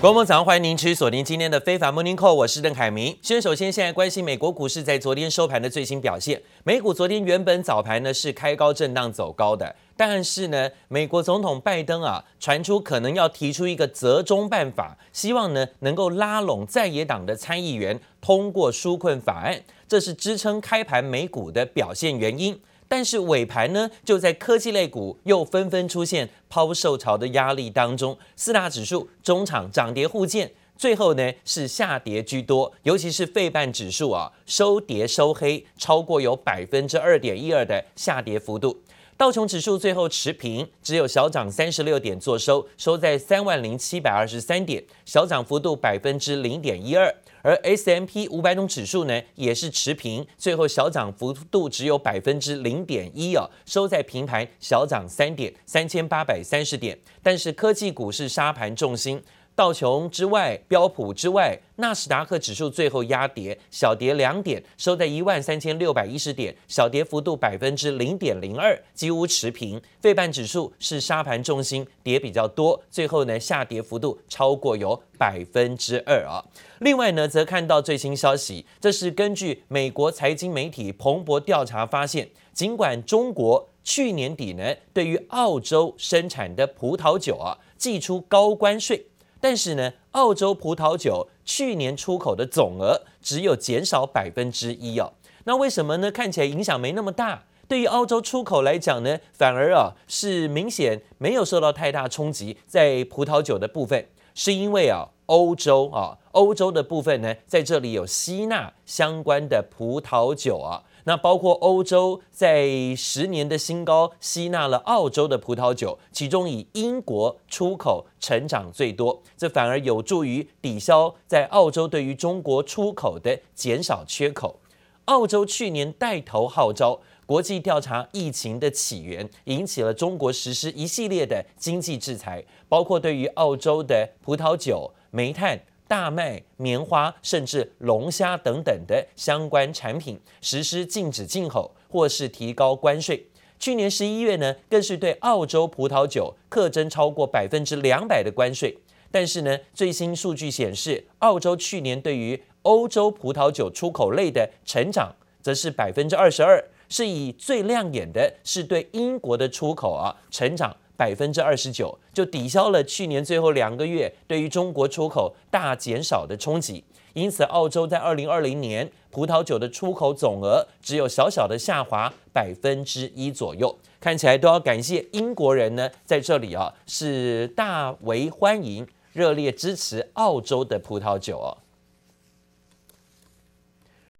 观众早上，欢迎您持续锁定今天的非凡 Morning Call，我是邓凯明。先首先，现在关心美国股市在昨天收盘的最新表现。美股昨天原本早盘呢是开高震荡走高的，但是呢，美国总统拜登啊传出可能要提出一个折中办法，希望呢能够拉拢在野党的参议员通过纾困法案，这是支撑开盘美股的表现原因。但是尾盘呢，就在科技类股又纷纷出现抛售潮的压力当中，四大指数中场涨跌互见，最后呢是下跌居多，尤其是废半指数啊收跌收黑，超过有百分之二点一二的下跌幅度。道琼指数最后持平，只有小涨三十六点做收，收在三万零七百二十三点，小涨幅度百分之零点一二。而 S M P 五百种指数呢，也是持平，最后小涨幅度只有百分之零点一哦，收在平盘，小涨三点，三千八百三十点。但是科技股是沙盘重心。道琼之外，标普之外，纳斯达克指数最后压跌，小跌两点，收在一万三千六百一十点，小跌幅度百分之零点零二，几乎持平。费半指数是沙盘重心，跌比较多，最后呢下跌幅度超过有百分之二啊。另外呢，则看到最新消息，这是根据美国财经媒体彭博调查发现，尽管中国去年底呢对于澳洲生产的葡萄酒啊祭出高关税。但是呢，澳洲葡萄酒去年出口的总额只有减少百分之一哦。那为什么呢？看起来影响没那么大。对于澳洲出口来讲呢，反而啊是明显没有受到太大冲击。在葡萄酒的部分，是因为啊欧洲啊欧洲的部分呢，在这里有吸纳相关的葡萄酒啊。那包括欧洲在十年的新高吸纳了澳洲的葡萄酒，其中以英国出口成长最多，这反而有助于抵消在澳洲对于中国出口的减少缺口。澳洲去年带头号召国际调查疫情的起源，引起了中国实施一系列的经济制裁，包括对于澳洲的葡萄酒、煤炭。大麦、棉花，甚至龙虾等等的相关产品实施禁止进口，或是提高关税。去年十一月呢，更是对澳洲葡萄酒课征超过百分之两百的关税。但是呢，最新数据显示，澳洲去年对于欧洲葡萄酒出口类的成长，则是百分之二十二，是以最亮眼的是对英国的出口啊成长。百分之二十九，就抵消了去年最后两个月对于中国出口大减少的冲击。因此，澳洲在二零二零年葡萄酒的出口总额只有小小的下滑百分之一左右。看起来都要感谢英国人呢，在这里啊是大为欢迎、热烈支持澳洲的葡萄酒哦。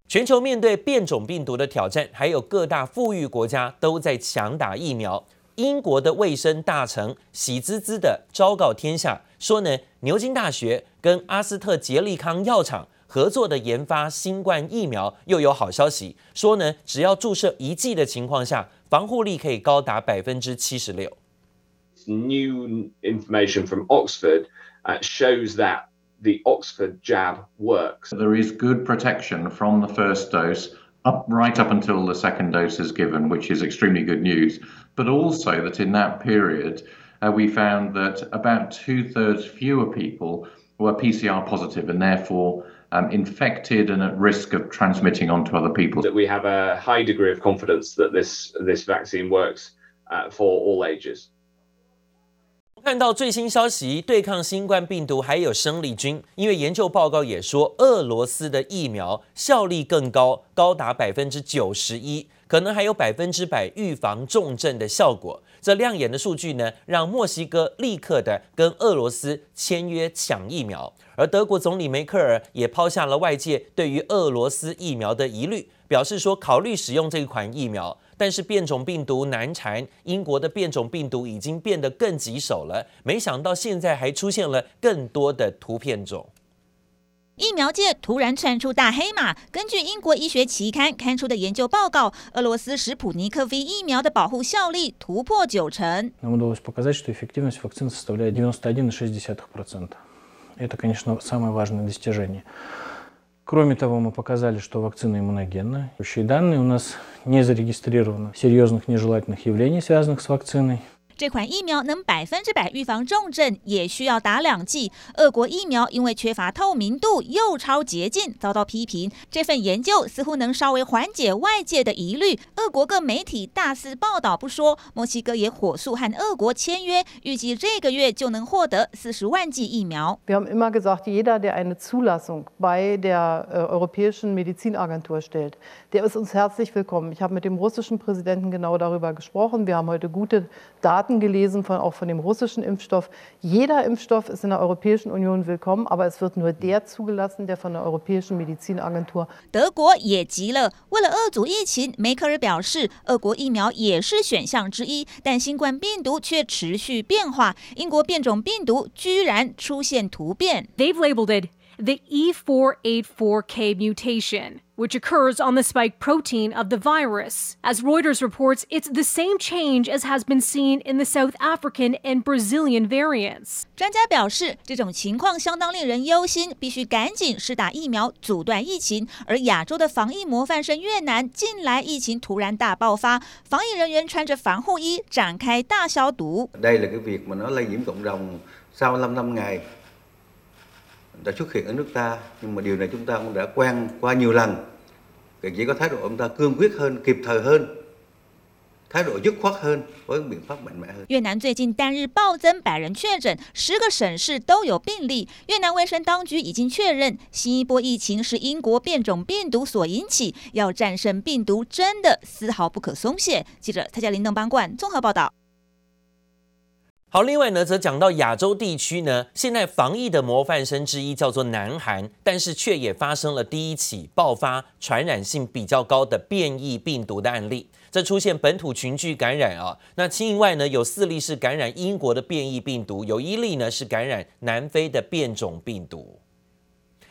全球面对变种病毒的挑战，还有各大富裕国家都在抢打疫苗。英国的卫生大臣喜滋滋的昭告天下，说呢，牛津大学跟阿斯特捷利康药厂合作的研发新冠疫苗又有好消息，说呢，只要注射一剂的情况下，防护力可以高达百分之七十六。New information from Oxford shows that the Oxford jab works. There is good protection from the first dose up right up until the second dose is given, which is extremely good news. but also that in that period, uh, we found that about two thirds fewer people were PCR positive and therefore um, infected and at risk of transmitting onto other people. That we have a high degree of confidence that this this vaccine works uh, for all ages. 看到最新消息，对抗新冠病毒还有生力军，因为研究报告也说，俄罗斯的疫苗效力更高，高达百分之九十一。可能还有百分之百预防重症的效果。这亮眼的数据呢，让墨西哥立刻的跟俄罗斯签约抢疫苗，而德国总理梅克尔也抛下了外界对于俄罗斯疫苗的疑虑，表示说考虑使用这一款疫苗，但是变种病毒难缠，英国的变种病毒已经变得更棘手了，没想到现在还出现了更多的突变种。疫苗界突然窜出大黑马。根据英国医学期刊刊出的研究报告，俄罗斯史普尼克 V 疫苗的保护效力突破九成。Кроме того, мы показали, что вакцина иммуногенна. Общие данные у нас не зарегистрировано серьезных нежелательных явлений, связанных с вакциной. 这款疫苗能百分之百预防重症，也需要打两剂。俄国疫苗因为缺乏透明度又超捷径，遭到批评。这份研究似乎能稍微缓解外界的疑虑。俄国各媒体大肆报道不说，墨西哥也火速和俄国签约，预计这个月就能获得四十万剂疫苗。Wir haben immer gesagt, jeder, der eine Zulassung bei der Europäischen Medizinagentur stellt, der ist uns herzlich willkommen. Ich habe mit dem russischen Präsidenten genau darüber gesprochen. Wir haben heute gute Daten gelesen, von, auch von dem russischen Impfstoff. Jeder Impfstoff ist in der Europäischen Union willkommen, aber es wird nur der zugelassen, der von der Europäischen Medizinagentur。德国也急了，为了遏阻疫情，梅克尔表示，俄国疫苗也是选项之一，但新冠病毒却持续变化，英国变种病毒居然出现突变。They've labeled it the E484K mutation, which occurs on the spike protein of the virus. As Reuters reports, it's the same change as has been seen in the South African and Brazilian variants. 专家表示，这种情况相当令人忧心，必须赶紧施打疫苗阻断疫情。而亚洲的防疫模范生越南，近来疫情突然大爆发，防疫人员穿着防护衣展开大消毒。đây là cái việc mà nó lây nhiễm cộng đồng sau 55 ngày đã xuất hiện ở nước ta nhưng mà điều này chúng ta cũng đã quen qua nhiều lần cần chỉ có thái độ ông ta cương quyết hơn kịp thời hơn 越南最近单日暴增百人确诊，十个省市都有病例。越南卫生当局已经确认，新一波疫情是英国变种病毒所引起。要战胜病毒，真的丝毫不可松懈。记者蔡嘉玲、邓邦冠综合报道。好，另外呢，则讲到亚洲地区呢，现在防疫的模范生之一叫做南韩，但是却也发生了第一起爆发传染性比较高的变异病毒的案例。这出现本土群聚感染啊，那境外呢有四例是感染英国的变异病毒，有一例呢是感染南非的变种病毒。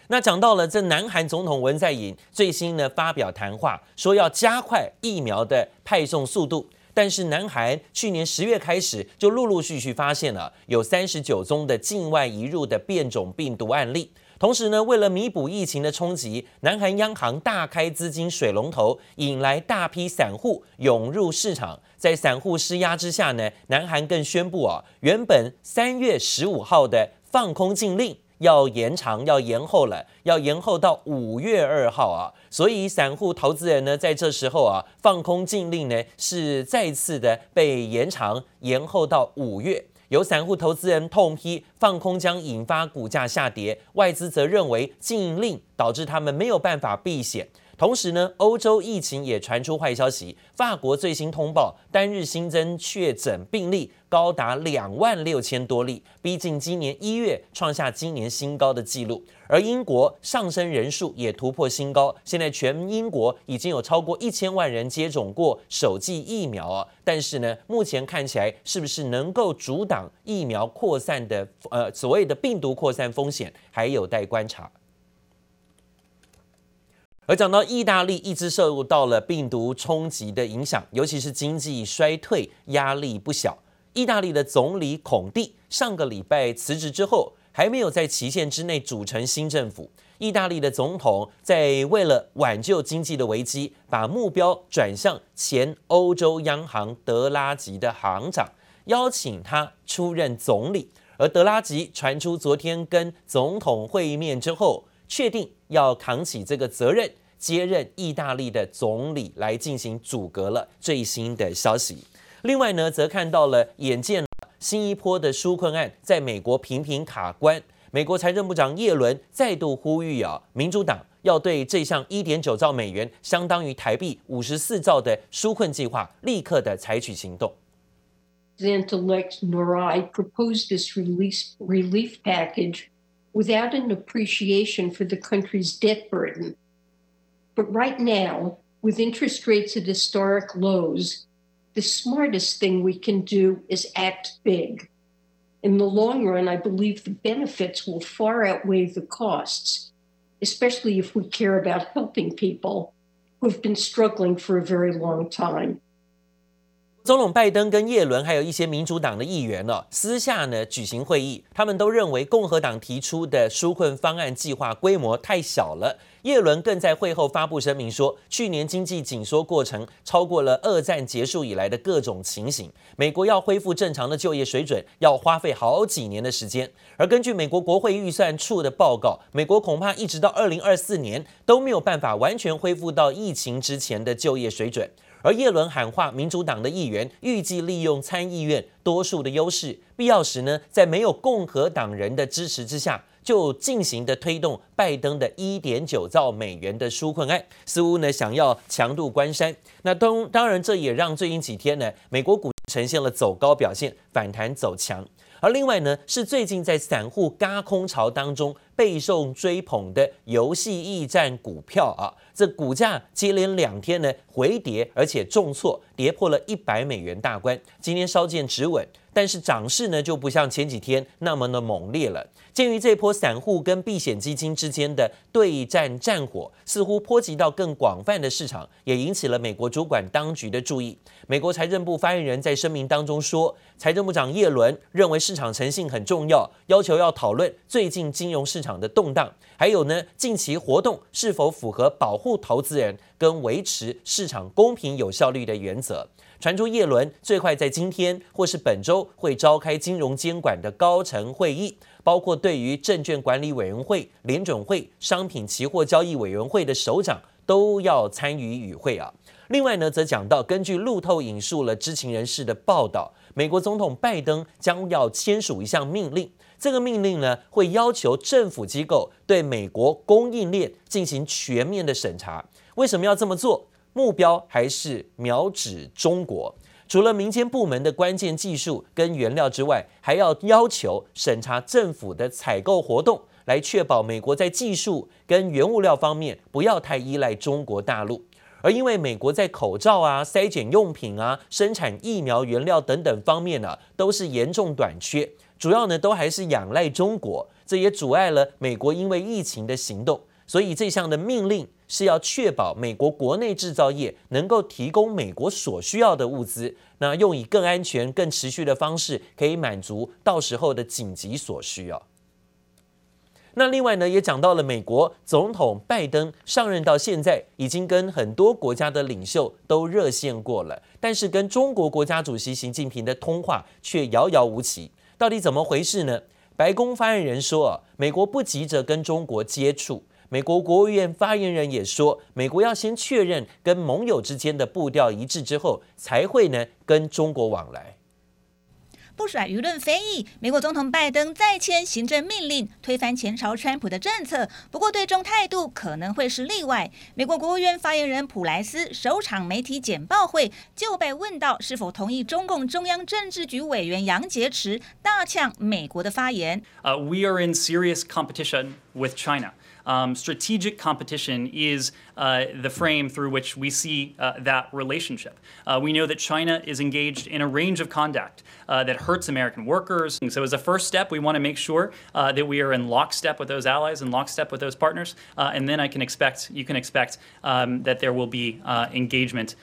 那讲到了这南韩总统文在寅最新呢发表谈话，说要加快疫苗的派送速度。但是，南韩去年十月开始就陆陆续续发现了有三十九宗的境外移入的变种病毒案例。同时呢，为了弥补疫情的冲击，南韩央行大开资金水龙头，引来大批散户涌入市场。在散户施压之下呢，南韩更宣布啊，原本三月十五号的放空禁令。要延长，要延后了，要延后到五月二号啊！所以散户投资人呢，在这时候啊，放空禁令呢，是再次的被延长，延后到五月。有散户投资人痛批放空将引发股价下跌，外资则认为禁令导致他们没有办法避险。同时呢，欧洲疫情也传出坏消息。法国最新通报单日新增确诊病例高达两万六千多例，逼近今年一月创下今年新高的纪录。而英国上升人数也突破新高，现在全英国已经有超过一千万人接种过首剂疫苗啊。但是呢，目前看起来是不是能够阻挡疫苗扩散的呃所谓的病毒扩散风险，还有待观察。而讲到意大利，一直受到了病毒冲击的影响，尤其是经济衰退，压力不小。意大利的总理孔蒂上个礼拜辞职之后，还没有在期限之内组成新政府。意大利的总统在为了挽救经济的危机，把目标转向前欧洲央行德拉吉的行长，邀请他出任总理。而德拉吉传出昨天跟总统会面之后，确定要扛起这个责任，接任意大利的总理来进行阻隔了。最新的消息，另外呢，则看到了眼见新一波的纾困案在美国频频卡关，美国财政部长叶伦再度呼吁啊，民主党要对这项一点九兆美元，相当于台币五十四兆的纾困计划，立刻的采取行动。President-elect Naraj proposed this release relief package. Without an appreciation for the country's debt burden. But right now, with interest rates at historic lows, the smartest thing we can do is act big. In the long run, I believe the benefits will far outweigh the costs, especially if we care about helping people who have been struggling for a very long time. 总统拜登跟叶伦还有一些民主党的议员呢，私下呢举行会议，他们都认为共和党提出的纾困方案计划规模太小了。叶伦更在会后发布声明说，去年经济紧缩过程超过了二战结束以来的各种情形，美国要恢复正常的就业水准要花费好几年的时间。而根据美国国会预算处的报告，美国恐怕一直到二零二四年都没有办法完全恢复到疫情之前的就业水准。而叶伦喊话，民主党的议员预计利用参议院多数的优势，必要时呢，在没有共和党人的支持之下，就进行的推动拜登的一点九兆美元的纾困案，似乎呢想要强渡关山。那当当然，这也让最近几天呢，美国股呈现了走高表现，反弹走强。而另外呢，是最近在散户轧空潮当中备受追捧的游戏驿站股票啊，这股价接连两天呢回跌，而且重挫，跌破了一百美元大关。今天稍见止稳，但是涨势呢就不像前几天那么的猛烈了。鉴于这波散户跟避险基金之间的对战战火，似乎波及到更广泛的市场，也引起了美国主管当局的注意。美国财政部发言人在声明当中说，财政部长叶伦认为市场诚信很重要，要求要讨论最近金融市场场的动荡，还有呢近期活动是否符合保护投资人跟维持市场公平有效率的原则。传出叶伦最快在今天或是本周会召开金融监管的高层会议，包括对于证券管理委员会、联准会、商品期货交易委员会的首长都要参与与会啊。另外呢，则讲到，根据路透引述了知情人士的报道，美国总统拜登将要签署一项命令。这个命令呢，会要求政府机构对美国供应链进行全面的审查。为什么要这么做？目标还是瞄准中国。除了民间部门的关键技术跟原料之外，还要要求审查政府的采购活动，来确保美国在技术跟原物料方面不要太依赖中国大陆。而因为美国在口罩啊、筛检用品啊、生产疫苗原料等等方面呢、都是严重短缺，主要呢都还是仰赖中国，这也阻碍了美国因为疫情的行动。所以这项的命令是要确保美国国内制造业能够提供美国所需要的物资，那用以更安全、更持续的方式，可以满足到时候的紧急所需要。那另外呢，也讲到了美国总统拜登上任到现在，已经跟很多国家的领袖都热线过了，但是跟中国国家主席习近平的通话却遥遥无期。到底怎么回事呢？白宫发言人说啊，美国不急着跟中国接触。美国国务院发言人也说，美国要先确认跟盟友之间的步调一致之后，才会呢跟中国往来。不甩舆论非议，美国总统拜登再签行政命令推翻前朝川普的政策，不过对中态度可能会是例外。美国国务院发言人普莱斯首场媒体简报会就被问到是否同意中共中央政治局委员杨洁篪大呛美国的发言。Uh, we are in serious competition with China. Um, strategic competition is uh, the frame through which we see uh, that relationship. Uh, we know that China is engaged in a range of conduct uh, that hurts American workers. And so, as a first step, we want to make sure uh, that we are in lockstep with those allies and lockstep with those partners. Uh, and then I can expect, you can expect um, that there will be engagement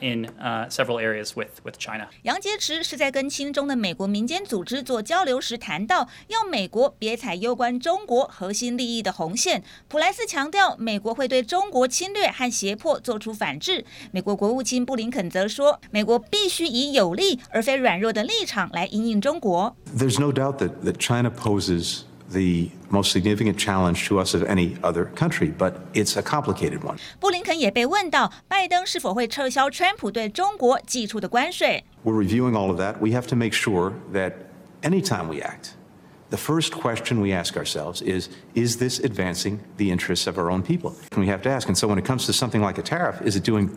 in several areas with, with China. 杨洁篪是在跟亲中的美国民间组织做交流时谈到，要美国别踩攸关中国核心利益的红线。普莱斯强调，美国会对中国侵略和胁迫做出反制。美国国务卿布林肯则说，美国必须以有力而非软弱的立 场来因应中国。There's no doubt that that China poses the most significant challenge to us of any other country, but it's a complicated one. 布林肯也被问到，拜登是否会撤销川普对中国祭出的关税。We're reviewing all of that. We have to make sure that anytime we act. The first question we ask ourselves is Is this advancing the interests of our own people? And we have to ask. And so, when it comes to something like a tariff, is it doing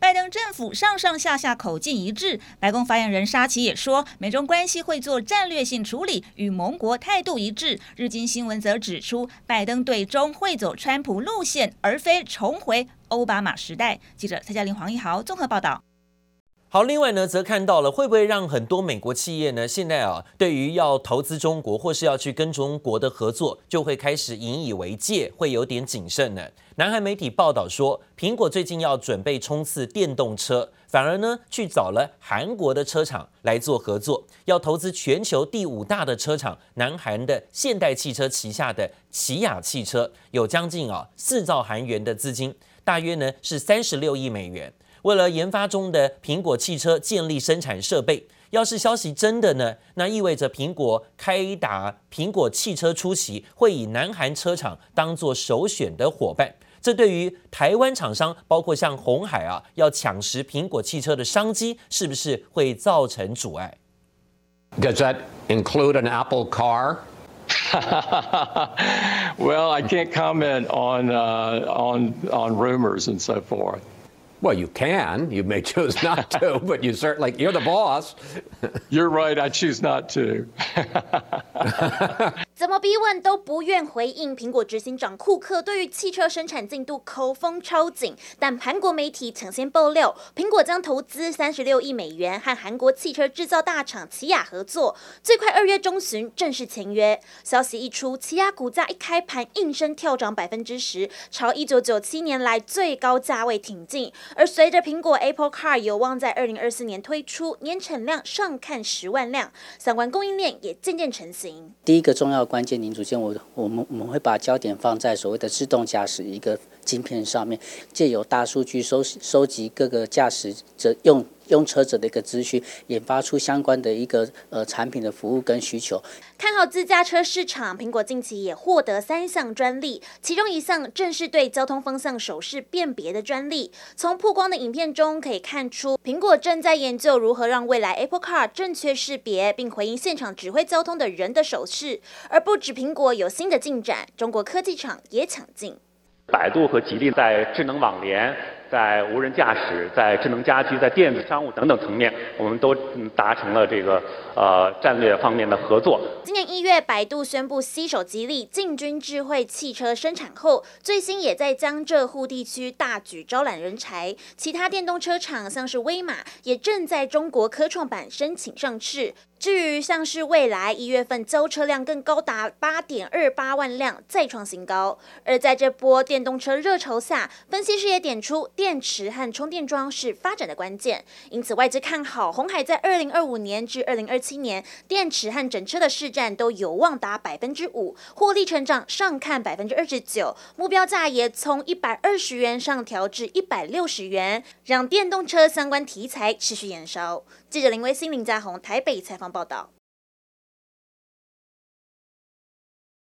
拜登政府上上下下口径一致，白宫发言人沙奇也说，美中关系会做战略性处理，与盟国态度一致。日经新闻则指出，拜登对中会走川普路线，而非重回奥巴马时代。记者蔡嘉玲、黄一豪综合报道。好，另外呢，则看到了会不会让很多美国企业呢，现在啊，对于要投资中国或是要去跟中国的合作，就会开始引以为戒，会有点谨慎呢。南韩媒体报道说，苹果最近要准备冲刺电动车，反而呢去找了韩国的车厂来做合作，要投资全球第五大的车厂南韩的现代汽车旗下的起亚汽车，有将近啊四兆韩元的资金，大约呢是三十六亿美元。为了研发中的苹果汽车建立生产设备，要是消息真的呢，那意味着苹果开打苹果汽车出席会以南韩车厂当做首选的伙伴。这对于台湾厂商，包括像红海啊，要抢食苹果汽车的商机，是不是会造成阻碍？Does that include an Apple car? Well, I can't comment on on on rumors and so forth. Well, you can. You may choose not to, but you certainly, you're the boss. You're right. I choose not to. 怎么逼问都不愿回应。苹果执行长库克对于汽车生产进度口风超紧，但韩国媒体抢先爆料，苹果将投资三十六亿美元和韩国汽车制造大厂起亚合作，最快二月中旬正式签约。消息一出，起亚股价一开盘应声跳涨百分之十，朝一九九七年来最高价位挺进。而随着苹果 Apple Car 有望在二零二四年推出，年产量上看十万辆，相关供应链也渐渐成型。第一个重要关键零组件，我我们我们会把焦点放在所谓的自动驾驶一个晶片上面，借由大数据收收集各个驾驶者用。用车者的一个资讯，研发出相关的一个呃产品的服务跟需求。看好自驾车市场，苹果近期也获得三项专利，其中一项正是对交通方向手势辨别的专利。从曝光的影片中可以看出，苹果正在研究如何让未来 Apple Car 正确识别并回应现场指挥交通的人的手势。而不止苹果有新的进展，中国科技厂也抢进。百度和吉利在智能网联。在无人驾驶、在智能家居、在电子商务等等层面，我们都达成了这个呃战略方面的合作。今年一月，百度宣布携手吉利进军智慧汽车生产后，最新也在江浙沪地区大举招揽人才。其他电动车厂像是威马，也正在中国科创板申请上市。至于像是未来，一月份交车量更高达八点二八万辆，再创新高。而在这波电动车热潮下，分析师也点出，电池和充电桩是发展的关键。因此，外资看好红海在二零二五年至二零二七年，电池和整车的市占都有望达百分之五，获利成长上看百分之二十九，目标价也从一百二十元上调至一百六十元，让电动车相关题材持续延烧。记者林威欣、林家宏台北采访报道。